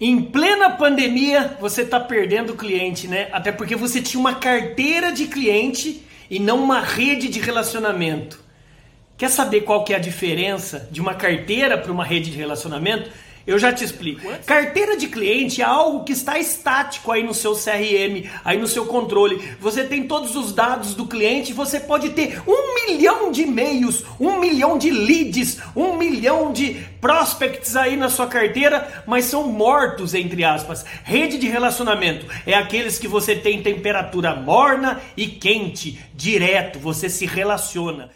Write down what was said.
Em plena pandemia, você está perdendo cliente, né? Até porque você tinha uma carteira de cliente e não uma rede de relacionamento. Quer saber qual que é a diferença de uma carteira para uma rede de relacionamento? Eu já te explico. Carteira de cliente é algo que está estático aí no seu CRM, aí no seu controle. Você tem todos os dados do cliente, você pode ter um milhão de e-mails, um milhão de leads, um milhão de prospects aí na sua carteira, mas são mortos, entre aspas. Rede de relacionamento é aqueles que você tem temperatura morna e quente, direto, você se relaciona.